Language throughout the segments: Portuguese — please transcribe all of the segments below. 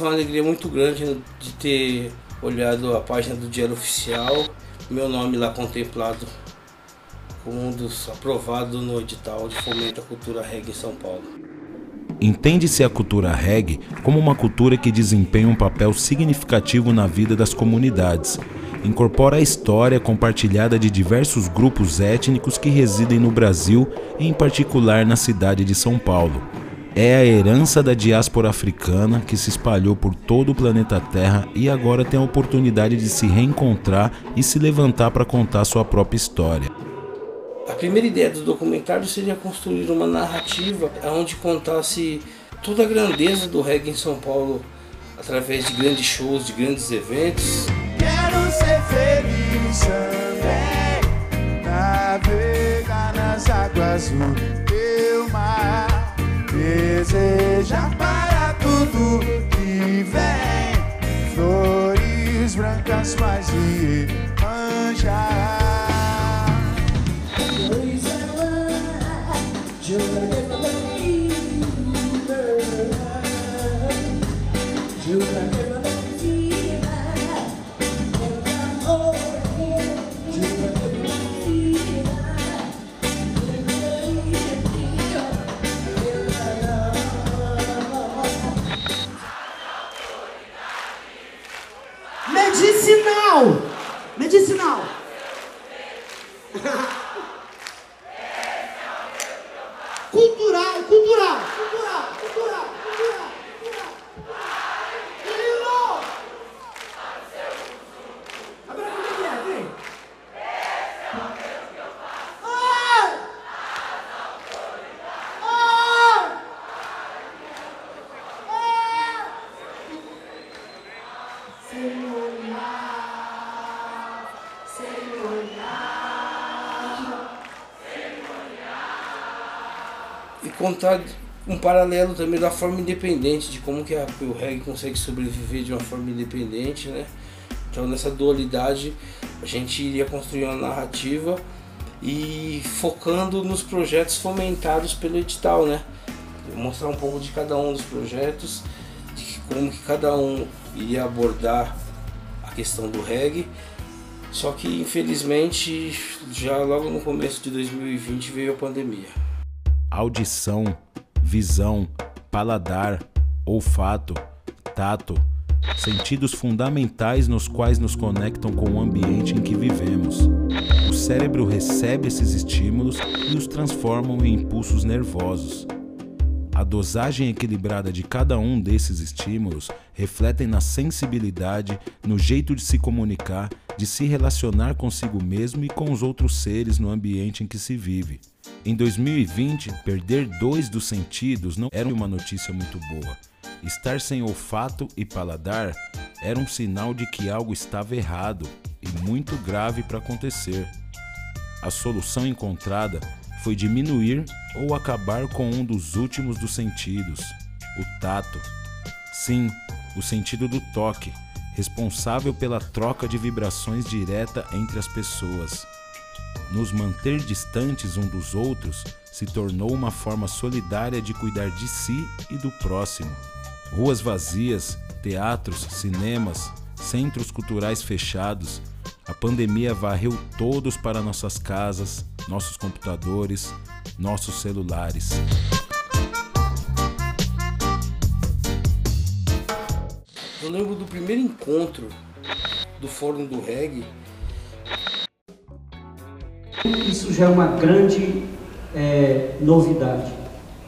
Foi uma alegria muito grande de ter olhado a página do Diário Oficial, meu nome lá contemplado como um dos aprovados no edital de fomento à cultura reggae em São Paulo. Entende-se a cultura reggae como uma cultura que desempenha um papel significativo na vida das comunidades. Incorpora a história compartilhada de diversos grupos étnicos que residem no Brasil, em particular na cidade de São Paulo. É a herança da diáspora africana que se espalhou por todo o planeta Terra e agora tem a oportunidade de se reencontrar e se levantar para contar sua própria história. A primeira ideia do documentário seria construir uma narrativa onde contasse toda a grandeza do reggae em São Paulo através de grandes shows, de grandes eventos. Quero ser feliz também, navegar nas águas desejar para tudo que vem, flores brancas, paz e manjar. E contar um paralelo também da forma independente, de como que, a, o reggae consegue sobreviver de uma forma independente, né? Então nessa dualidade a gente iria construir uma narrativa e focando nos projetos fomentados pelo edital, né? Mostrar um pouco de cada um dos projetos, de como que cada um iria abordar a questão do reggae. Só que infelizmente já logo no começo de 2020 veio a pandemia audição, visão, paladar, olfato, tato, sentidos fundamentais nos quais nos conectam com o ambiente em que vivemos. O cérebro recebe esses estímulos e os transforma em impulsos nervosos. A dosagem equilibrada de cada um desses estímulos refletem na sensibilidade, no jeito de se comunicar, de se relacionar consigo mesmo e com os outros seres no ambiente em que se vive. Em 2020, perder dois dos sentidos não era uma notícia muito boa. Estar sem olfato e paladar era um sinal de que algo estava errado e muito grave para acontecer. A solução encontrada foi diminuir ou acabar com um dos últimos dos sentidos, o tato. Sim, o sentido do toque, responsável pela troca de vibrações direta entre as pessoas. Nos manter distantes um dos outros se tornou uma forma solidária de cuidar de si e do próximo. Ruas vazias, teatros, cinemas, centros culturais fechados, a pandemia varreu todos para nossas casas, nossos computadores, nossos celulares. Eu lembro do primeiro encontro do Fórum do Reggae. Isso já é uma grande é, novidade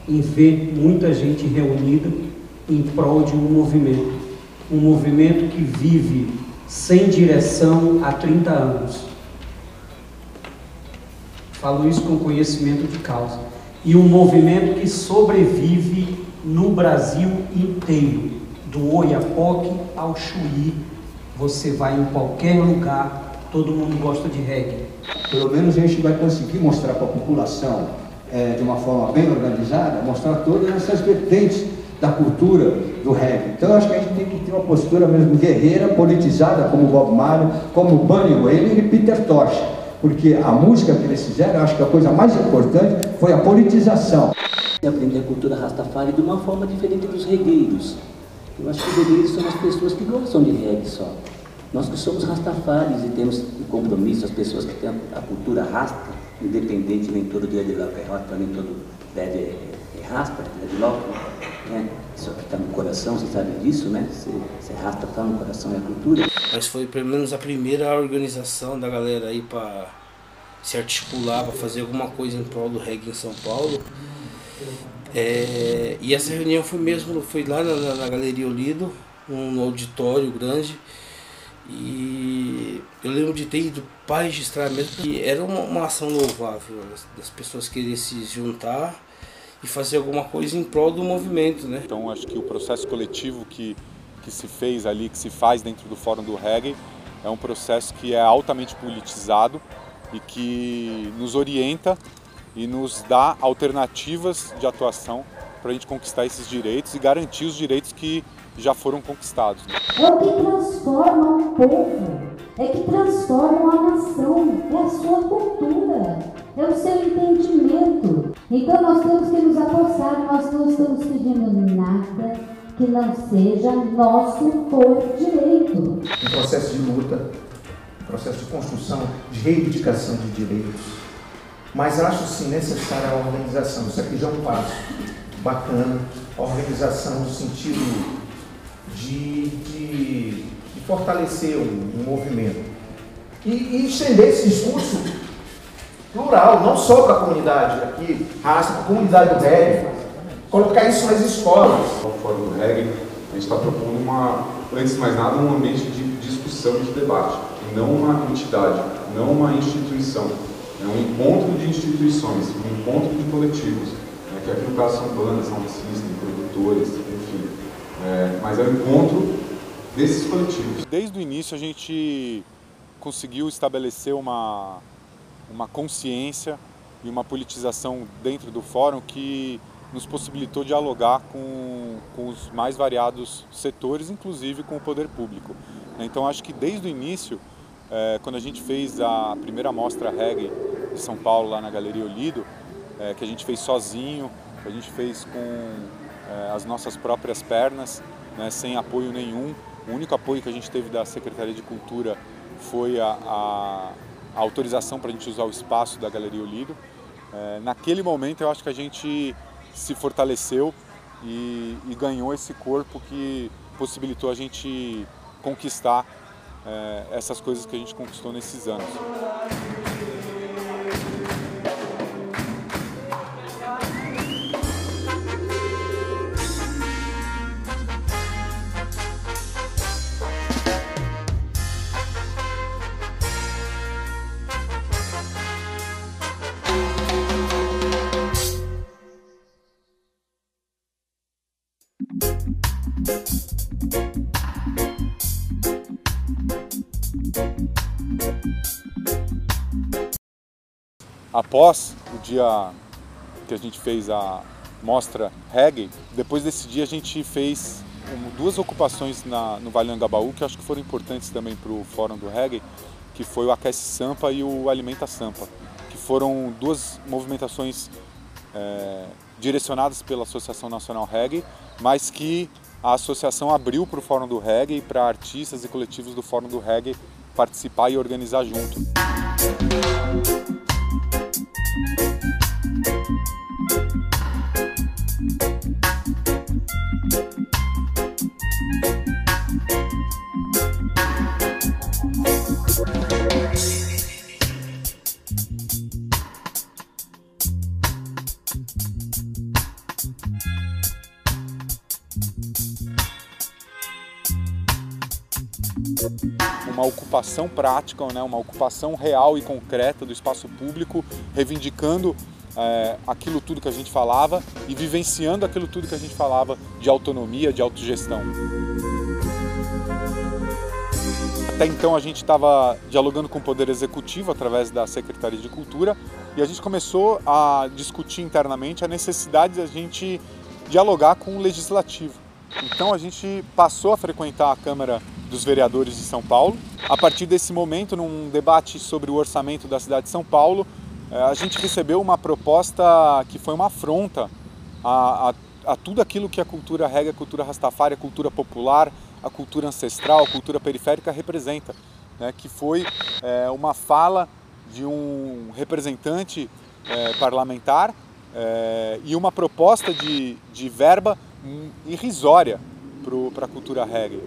em ver muita gente reunida em prol de um movimento. Um movimento que vive sem direção há 30 anos. Falo isso com conhecimento de causa. E um movimento que sobrevive no Brasil inteiro, do Oiapoque ao Chuí. Você vai em qualquer lugar, todo mundo gosta de reggae. Pelo menos a gente vai conseguir mostrar para a população, é, de uma forma bem organizada, mostrar todas essas vertentes da cultura do reggae. Então acho que a gente tem que ter uma postura mesmo guerreira, politizada, como Bob Marley, como Bunny Wailer e Peter Tosh. Porque a música que eles fizeram, acho que a coisa mais importante foi a politização. Aprender a cultura Rastafari de uma forma diferente dos regueiros. Eu acho que os delírios são as pessoas que gostam de reggae só. Nós que somos rastafares e temos compromisso, as pessoas que têm a, a cultura rasta, independente, nem todo dia de loca é rasta, nem todo pé é, é rasta, é de loca, né? Isso aqui está no coração, você sabe disso, né? Você, rasta está no coração é a cultura. Mas foi pelo menos a primeira organização da galera aí para se articular, para fazer alguma coisa em prol do reggae em São Paulo. É, e essa reunião foi mesmo, foi lá na, na Galeria Olido, um auditório grande. E eu lembro de ter ido para registrar mesmo, que era uma, uma ação louvável, das, das pessoas quererem se juntar e fazer alguma coisa em prol do movimento, né? Então acho que o processo coletivo que, que se fez ali, que se faz dentro do Fórum do Reggae, é um processo que é altamente politizado e que nos orienta e nos dá alternativas de atuação para a gente conquistar esses direitos e garantir os direitos que já foram conquistados. É o que transforma um povo, é que transforma uma nação, é a sua cultura, é o seu entendimento. Então nós temos que nos apossar, nós não estamos pedindo nada que não seja nosso por direito. Um processo de luta, um processo de construção, de reivindicação de direitos. Mas acho sim necessária a organização. Isso aqui já é um passo bacana. A organização no sentido de, de fortalecer um, um movimento. E, e, estender esse discurso plural, não só para a comunidade aqui, raça, para a comunidade do reggae. Colocar isso nas escolas. Fórum do Reggae, a gente está propondo uma, antes de mais nada, um ambiente de discussão e de debate, não uma entidade, não uma instituição. É um encontro de instituições, um encontro de coletivos, né, que aqui no caso são bandas, são system, produtores, enfim. É, mas é o encontro desses coletivos. Desde o início a gente conseguiu estabelecer uma, uma consciência e uma politização dentro do fórum que nos possibilitou dialogar com, com os mais variados setores, inclusive com o poder público. Então acho que desde o início, é, quando a gente fez a primeira mostra reggae de São Paulo lá na Galeria Olido, é, que a gente fez sozinho, que a gente fez com é, as nossas próprias pernas, né, sem apoio nenhum. O único apoio que a gente teve da Secretaria de Cultura foi a, a, a autorização para a gente usar o espaço da Galeria Olido. É, naquele momento eu acho que a gente se fortaleceu e, e ganhou esse corpo que possibilitou a gente conquistar é, essas coisas que a gente conquistou nesses anos. Após o dia que a gente fez a mostra reggae, depois desse dia a gente fez duas ocupações na, no Vale Angabaú que acho que foram importantes também para o Fórum do Reggae, que foi o Aquece Sampa e o Alimenta Sampa, que foram duas movimentações é, direcionadas pela Associação Nacional Reggae, mas que a associação abriu para o Fórum do Reggae para artistas e coletivos do Fórum do Reggae participar e organizar junto. Ocupação prática, né, uma ocupação real e concreta do espaço público, reivindicando é, aquilo tudo que a gente falava e vivenciando aquilo tudo que a gente falava de autonomia, de autogestão. Até então a gente estava dialogando com o Poder Executivo através da Secretaria de Cultura e a gente começou a discutir internamente a necessidade de a gente dialogar com o Legislativo. Então a gente passou a frequentar a Câmara dos Vereadores de São Paulo. A partir desse momento, num debate sobre o orçamento da cidade de São Paulo, eh, a gente recebeu uma proposta que foi uma afronta a, a a tudo aquilo que a cultura reggae, a cultura rastafari, a cultura popular, a cultura ancestral, a cultura periférica representa, né? que foi é, uma fala de um representante é, parlamentar é, e uma proposta de, de verba irrisória para a cultura reggae.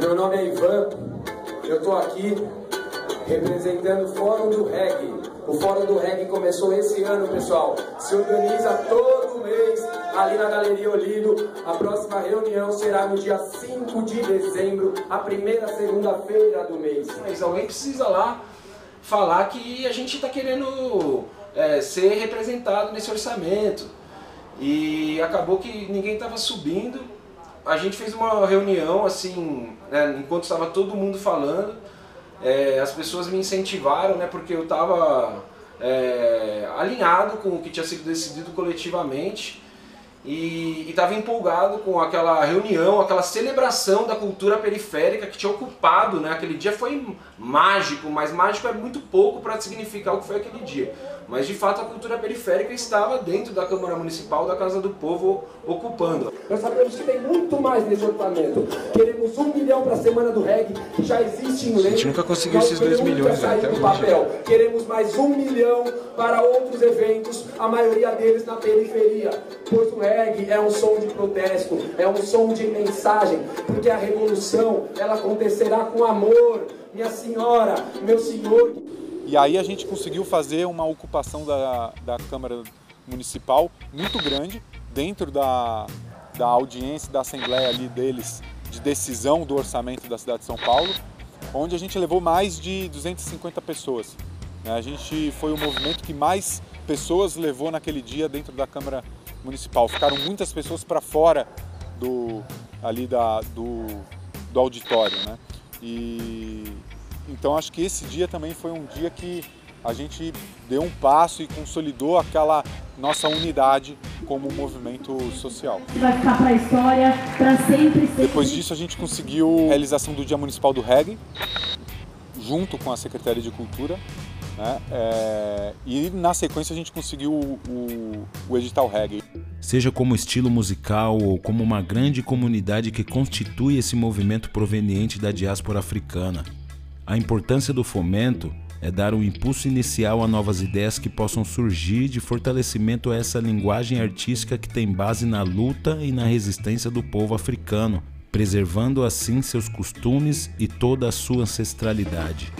Meu nome é Ivan, eu estou aqui representando o Fórum do Reggae. O Fórum do Reggae começou esse ano, pessoal. Se organiza todo mês ali na Galeria Olido. A próxima reunião será no dia 5 de dezembro, a primeira segunda-feira do mês. Mas alguém precisa lá falar que a gente está querendo é, ser representado nesse orçamento. E acabou que ninguém estava subindo. A gente fez uma reunião assim, né, enquanto estava todo mundo falando. É, as pessoas me incentivaram, né, porque eu estava é, alinhado com o que tinha sido decidido coletivamente e estava empolgado com aquela reunião, aquela celebração da cultura periférica que tinha ocupado, né? Aquele dia foi mágico, mas mágico é muito pouco para significar o que foi aquele dia. Mas de fato a cultura periférica estava dentro da Câmara Municipal da Casa do Povo ocupando. Nós sabemos que tem muito mais nesse orçamento. Queremos um milhão para a Semana do Reggae, que já existe em lei. A gente nunca conseguiu esses dois milhões né, até do papel. Queremos mais um milhão para outros eventos, a maioria deles na periferia. Pois o reggae é um som de protesto, é um som de mensagem, porque a revolução ela acontecerá com amor. Minha senhora, meu senhor. E aí a gente conseguiu fazer uma ocupação da, da Câmara Municipal muito grande, dentro da, da audiência, da assembleia ali deles de decisão do orçamento da cidade de São Paulo, onde a gente levou mais de 250 pessoas. Né? A gente foi o movimento que mais pessoas levou naquele dia dentro da Câmara Municipal. Ficaram muitas pessoas para fora do, ali da, do, do auditório. Né? E, então acho que esse dia também foi um dia que a gente deu um passo e consolidou aquela nossa unidade como movimento social. Vai ficar para a história, para sempre, sempre. Depois disso a gente conseguiu a realização do Dia Municipal do Reggae, junto com a Secretaria de Cultura. Né? É... e na sequência a gente conseguiu o, o, o edital reggae. Seja como estilo musical ou como uma grande comunidade que constitui esse movimento proveniente da diáspora africana, a importância do fomento é dar um impulso inicial a novas ideias que possam surgir de fortalecimento a essa linguagem artística que tem base na luta e na resistência do povo africano, preservando assim seus costumes e toda a sua ancestralidade.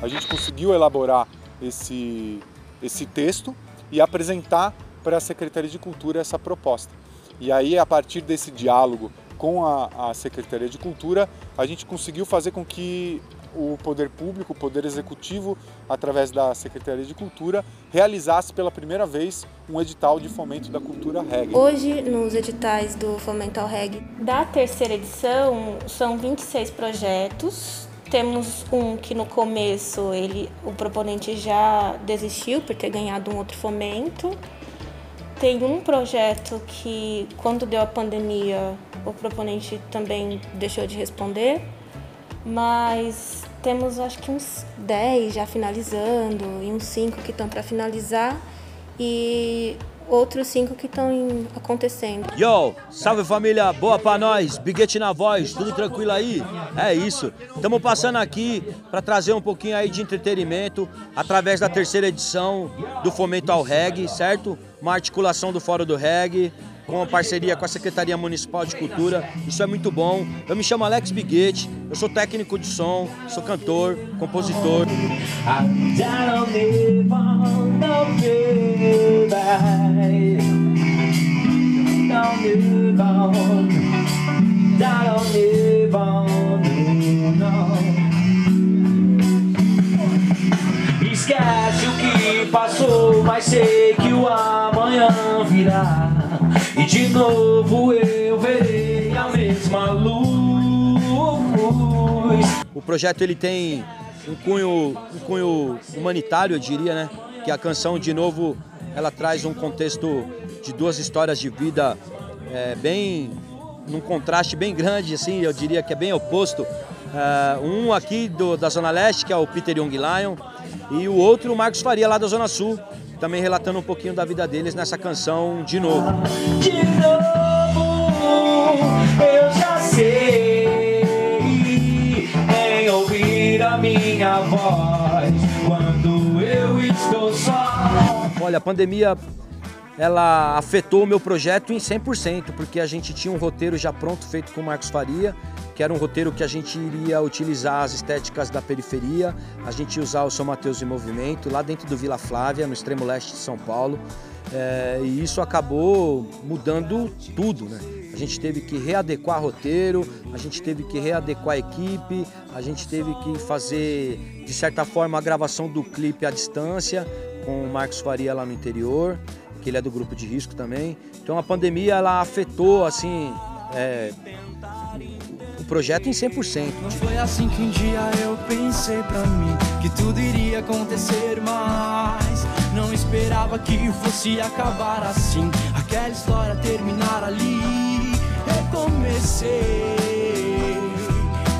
A gente conseguiu elaborar esse, esse texto e apresentar para a Secretaria de Cultura essa proposta. E aí, a partir desse diálogo com a, a Secretaria de Cultura, a gente conseguiu fazer com que o poder público, o poder executivo, através da Secretaria de Cultura, realizasse pela primeira vez um edital de fomento da cultura reggae. Hoje, nos editais do Fomento ao Reggae da terceira edição, são 26 projetos. Temos um que no começo ele, o proponente já desistiu por ter ganhado um outro fomento. Tem um projeto que, quando deu a pandemia, o proponente também deixou de responder mas temos acho que uns 10 já finalizando e uns 5 que estão para finalizar e outros 5 que estão acontecendo. Yo, salve família, boa pra nós, Biguete na voz, tudo tranquilo aí? É isso, estamos passando aqui para trazer um pouquinho aí de entretenimento através da terceira edição do Fomento ao Reggae, certo? Uma articulação do Fórum do Reggae, com a parceria com a Secretaria Municipal de Cultura. Isso é muito bom. Eu me chamo Alex Biguete, eu sou técnico de som, sou cantor, compositor. Esquece o que passou, mas sei que o amanhã virá. De novo eu verei a mesma luz. O projeto ele tem um cunho, um cunho humanitário, eu diria, né? Que a canção, de novo, ela traz um contexto de duas histórias de vida é, bem num contraste bem grande, assim, eu diria que é bem oposto. Uh, um aqui do, da Zona Leste, que é o Peter Young Lion, e o outro o Marcos Faria, lá da Zona Sul, também relatando um pouquinho da vida deles nessa canção de novo. De novo, eu já sei em ouvir a minha voz quando eu estou só. Olha, a pandemia ela afetou o meu projeto em 100%, porque a gente tinha um roteiro já pronto feito com o Marcos Faria, que era um roteiro que a gente iria utilizar as estéticas da periferia, a gente ia usar o São Mateus em movimento, lá dentro do Vila Flávia, no extremo leste de São Paulo. É, e isso acabou mudando tudo, né? A gente teve que readequar roteiro, a gente teve que readequar equipe, a gente teve que fazer, de certa forma, a gravação do clipe à distância, com o Marcos Faria lá no interior, ele é do grupo de risco também. Então a pandemia ela afetou assim é, o projeto em 100%. Não foi assim que um dia eu pensei pra mim que tudo iria acontecer, mas não esperava que fosse acabar assim. Aquela história terminar ali.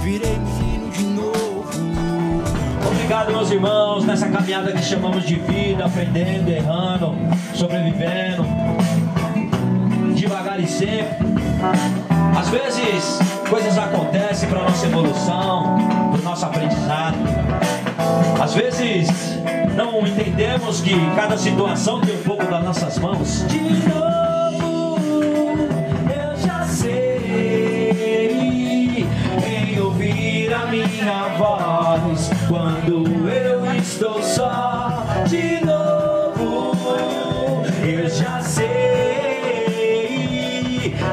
Virei menino de novo. Obrigado, meus irmãos, nessa caminhada que chamamos de vida, aprendendo, errando, sobrevivendo, devagar e sempre. Às vezes, coisas acontecem para nossa evolução, para nosso aprendizado. Às vezes, não entendemos que cada situação tem um pouco das nossas mãos. De novo, eu já sei em ouvir a minha voz quando eu estou só. De novo, eu já sei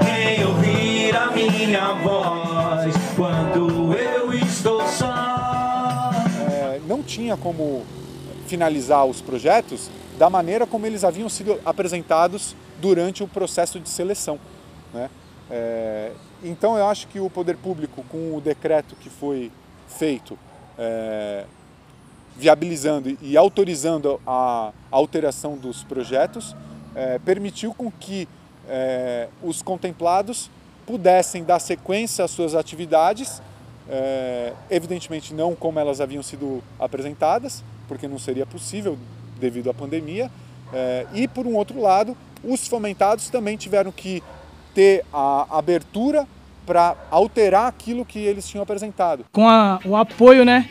em ouvir a minha voz quando eu estou só. É, não tinha como finalizar os projetos da maneira como eles haviam sido apresentados durante o processo de seleção. Né? É, então eu acho que o poder público, com o decreto que foi feito, é, viabilizando e autorizando a alteração dos projetos, é, permitiu com que é, os contemplados pudessem dar sequência às suas atividades, é, evidentemente não como elas haviam sido apresentadas, porque não seria possível devido à pandemia, é, e por um outro lado, os fomentados também tiveram que ter a abertura para alterar aquilo que eles tinham apresentado. Com a- o apoio, né,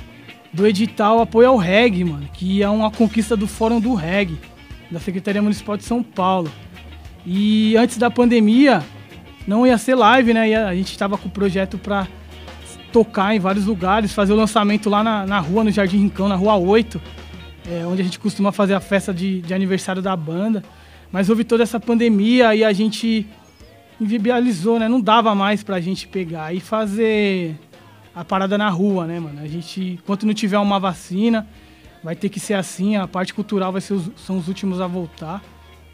do edital Apoio ao Reg, mano, que é uma conquista do Fórum do Reg, da Secretaria Municipal de São Paulo. E antes da pandemia, não ia ser live, né? a gente estava com o projeto para tocar em vários lugares, fazer o lançamento lá na, na rua, no Jardim Rincão, na rua 8, é, onde a gente costuma fazer a festa de, de aniversário da banda. Mas houve toda essa pandemia e a gente inviabilizou, né? Não dava mais pra gente pegar e fazer a parada na rua, né, mano? A gente, enquanto não tiver uma vacina, vai ter que ser assim, a parte cultural vai ser os, são os últimos a voltar.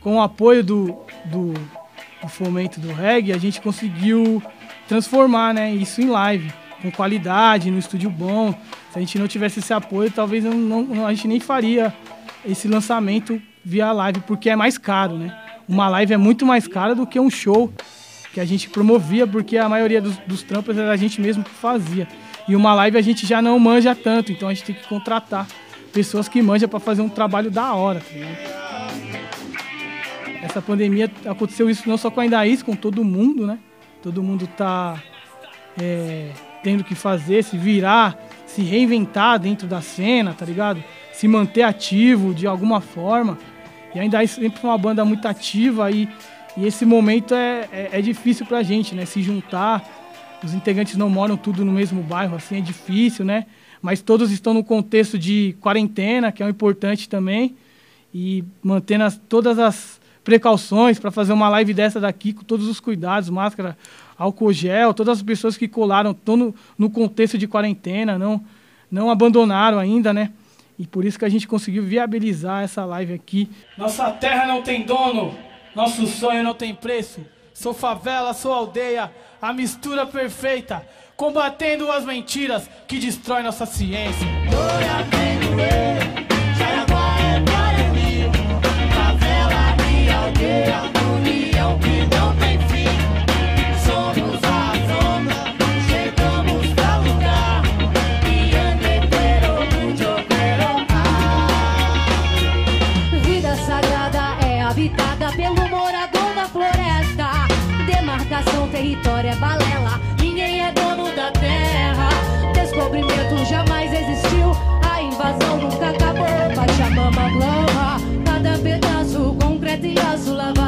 Com o apoio do, do, do fomento do reggae, a gente conseguiu transformar, né, isso em live, com qualidade, no estúdio bom. Se a gente não tivesse esse apoio, talvez não, não- a gente nem faria esse lançamento via live, porque é mais caro, né? Uma live é muito mais cara do que um show que a gente promovia, porque a maioria dos, dos era a gente mesmo que fazia. E uma live a gente já não manja tanto, então a gente tem que contratar pessoas que manjam para fazer um trabalho da hora. Tá? Essa pandemia aconteceu isso não só com a Indaís, com todo mundo, né? Todo mundo tá é, tendo que fazer, se virar, se reinventar dentro da cena, tá ligado? Se manter ativo de alguma forma. E a Indaís sempre foi uma banda muito ativa e, e esse momento é, é, é difícil pra gente, né? Se juntar. Os integrantes não moram tudo no mesmo bairro, assim, é difícil, né? Mas todos estão no contexto de quarentena, que é o importante também. E mantendo as- todas as precauções para fazer uma live dessa daqui, com todos os cuidados, máscara, álcool gel, todas as pessoas que colaram estão no, no contexto de quarentena, não, não abandonaram ainda, né? E por isso que a gente conseguiu viabilizar essa live aqui. Nossa terra não tem dono, nosso sonho não tem preço. Sou favela, sou aldeia, a mistura perfeita, combatendo as mentiras que destroem nossa ciência. Território é balela. Ninguém é dono da terra. Descobrimento jamais existiu. A invasão nunca acabou. Pachamama blama. Cada pedaço, concreto e aço, lavada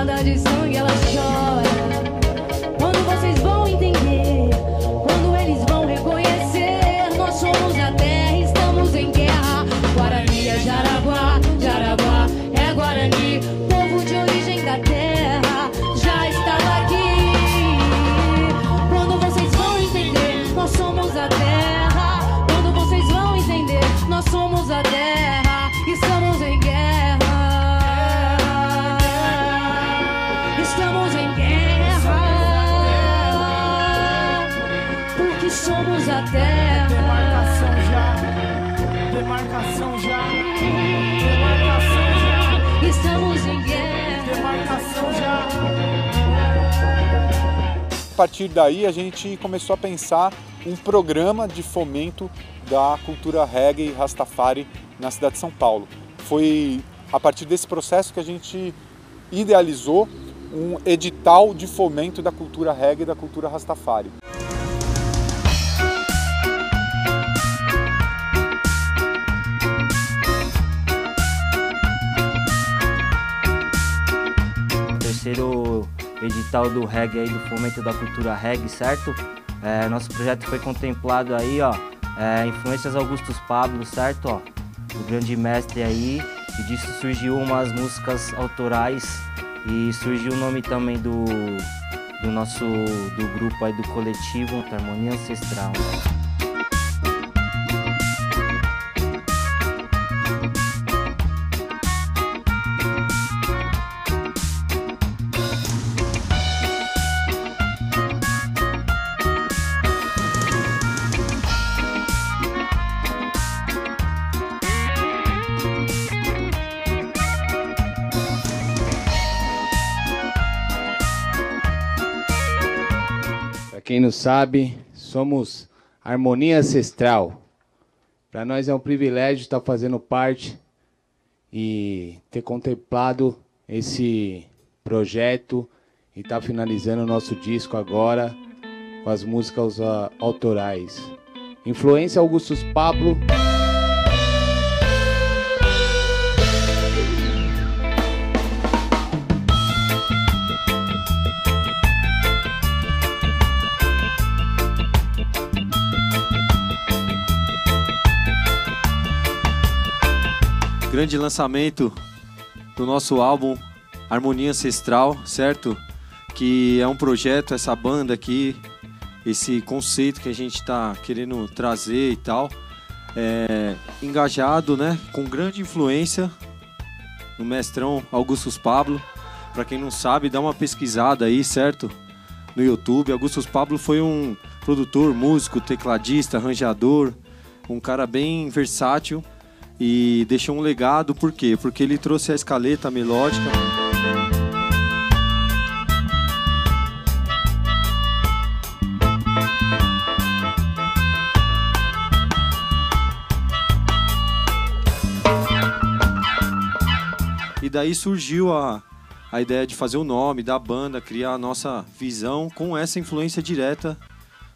partir daí a gente começou a pensar um programa de fomento da cultura reggae e Rastafari na cidade de São Paulo. Foi a partir desse processo que a gente idealizou um edital de fomento da cultura reggae e da cultura Rastafari. Edital do reggae aí, do fomento da cultura reggae, certo? É, nosso projeto foi contemplado aí, ó, é, influências Augustus Pablo, certo? Ó, o grande mestre aí, e disso surgiu umas músicas autorais e surgiu o nome também do, do nosso do grupo aí do coletivo Harmonia Ancestral. Quem não sabe, somos Harmonia Ancestral. Para nós é um privilégio estar fazendo parte e ter contemplado esse projeto e estar finalizando o nosso disco agora com as músicas autorais. Influência Augustus Pablo. Grande lançamento do nosso álbum Harmonia Ancestral, certo? Que é um projeto, essa banda aqui, esse conceito que a gente está querendo trazer e tal. É, engajado, né? Com grande influência no mestrão Augustus Pablo. Para quem não sabe, dá uma pesquisada aí, certo? No YouTube. Augustus Pablo foi um produtor, músico, tecladista, arranjador, um cara bem versátil e deixou um legado, por quê? Porque ele trouxe a escaleta melódica. E daí surgiu a, a ideia de fazer o nome da banda, criar a nossa visão com essa influência direta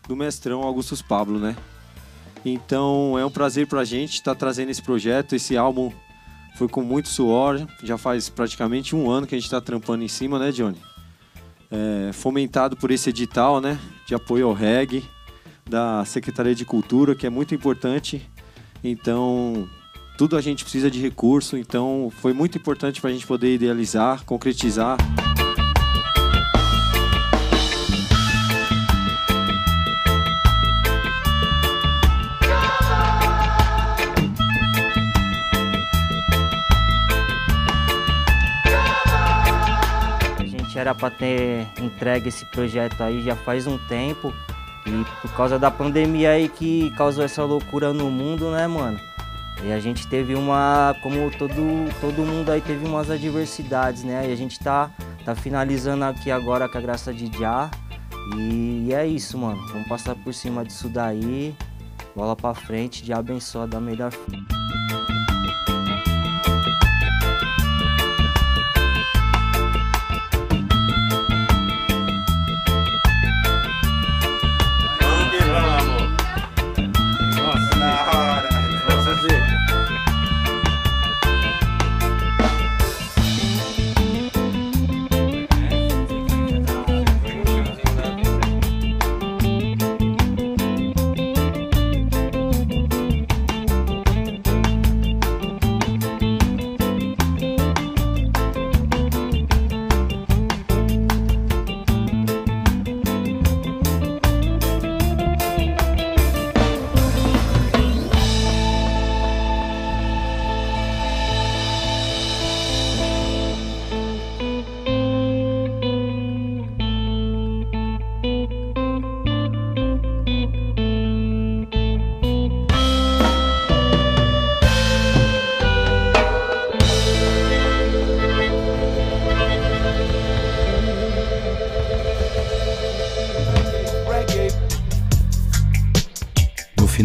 do mestrão Augustus Pablo, né? Então é um prazer pra gente estar trazendo esse projeto. Esse álbum foi com muito suor, já faz praticamente um ano que a gente está trampando em cima, né, Johnny? É, fomentado por esse edital, né, de apoio ao reggae da Secretaria de Cultura, que é muito importante. Então, tudo a gente precisa de recurso, então foi muito importante para a gente poder idealizar, concretizar. Era para ter entregue esse projeto aí já faz um tempo e por causa da pandemia aí que causou essa loucura no mundo, né, mano? E a gente teve uma, como todo, todo mundo aí teve umas adversidades, né? E a gente tá, tá finalizando aqui agora com a graça de Já. E, é isso, mano. Vamos passar por cima disso daí. Bola pra frente, de abençoa da melhor forma.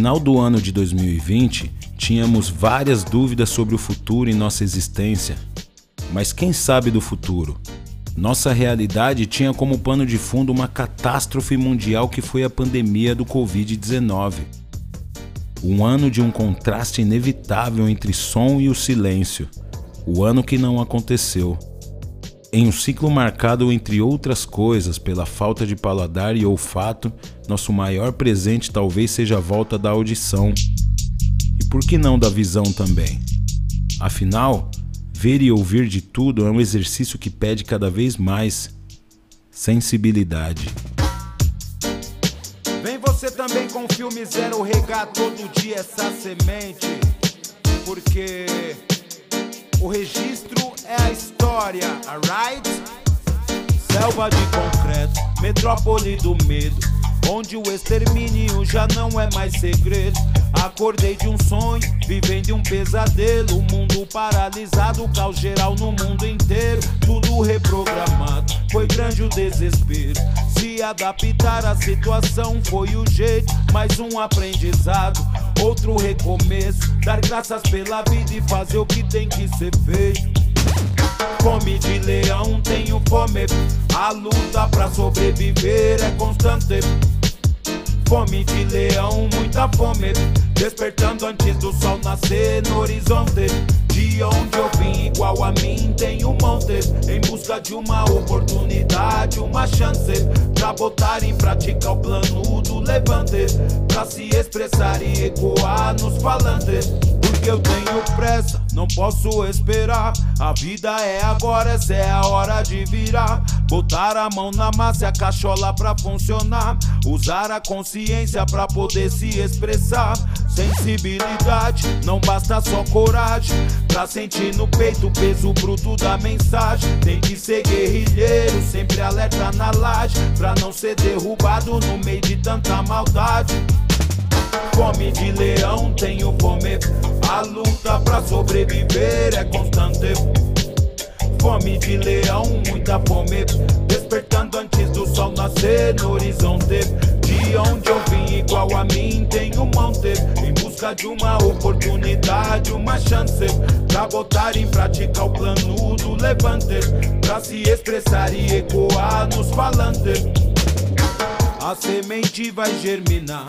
Final do ano de 2020, tínhamos várias dúvidas sobre o futuro e nossa existência. Mas quem sabe do futuro? Nossa realidade tinha como pano de fundo uma catástrofe mundial que foi a pandemia do Covid-19. Um ano de um contraste inevitável entre som e o silêncio. O ano que não aconteceu. Em um ciclo marcado, entre outras coisas, pela falta de paladar e olfato, nosso maior presente talvez seja a volta da audição. E por que não da visão também? Afinal, ver e ouvir de tudo é um exercício que pede cada vez mais sensibilidade. Vem você também com o filme Zero regar todo dia essa semente, porque o registro é a história, alright? Selva de concreto, metrópole do medo, onde o extermínio já não é mais segredo. Acordei de um sonho, vivendo um pesadelo. O mundo paralisado, caos geral no mundo inteiro. Tudo reprogramado, foi grande o desespero. Se adaptar à situação foi o jeito, mais um aprendizado, outro recomeço. Dar graças pela vida e fazer o que tem que ser feito. Fome de leão, tenho fome. A luta pra sobreviver é constante. Fome de leão, muita fome. Despertando antes do sol nascer no horizonte. De onde eu vim, igual a mim, tem um monte. Em busca de uma oportunidade, uma chance. Pra botar em prática o plano do levante. Pra se expressar e ecoar nos falantes. Porque eu tenho pressa, não posso esperar. A vida é agora, essa é a hora de virar. Botar a mão na massa e a cachola pra funcionar. Usar a consciência pra poder se expressar. Sensibilidade, não basta só coragem. Pra sentir no peito o peso bruto da mensagem. Tem que ser guerrilheiro, sempre alerta na laje. Pra não ser derrubado no meio de tanta maldade. Fome de leão, tenho fome. A luta pra sobreviver é constante. Fome de leão, muita fome. Despertando antes do sol nascer no horizonte. De onde eu vim, igual a mim, tem um monte. Em busca de uma oportunidade, uma chance. Pra botar em prática o plano do levante. Pra se expressar e ecoar nos falantes. A semente vai germinar.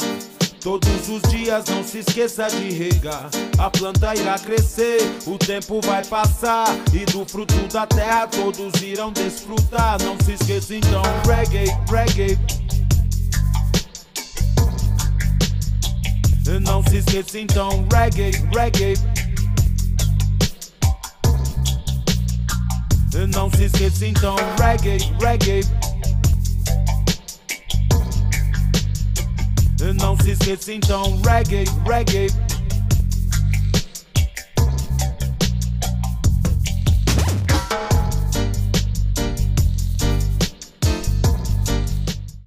Todos os dias não se esqueça de regar. A planta irá crescer, o tempo vai passar. E do fruto da terra todos irão desfrutar. Não se esqueça então, reggae, reggae. Não se esqueça então, reggae, reggae. Não se esqueça então, reggae, reggae. Não se esqueça então, reggae, reggae.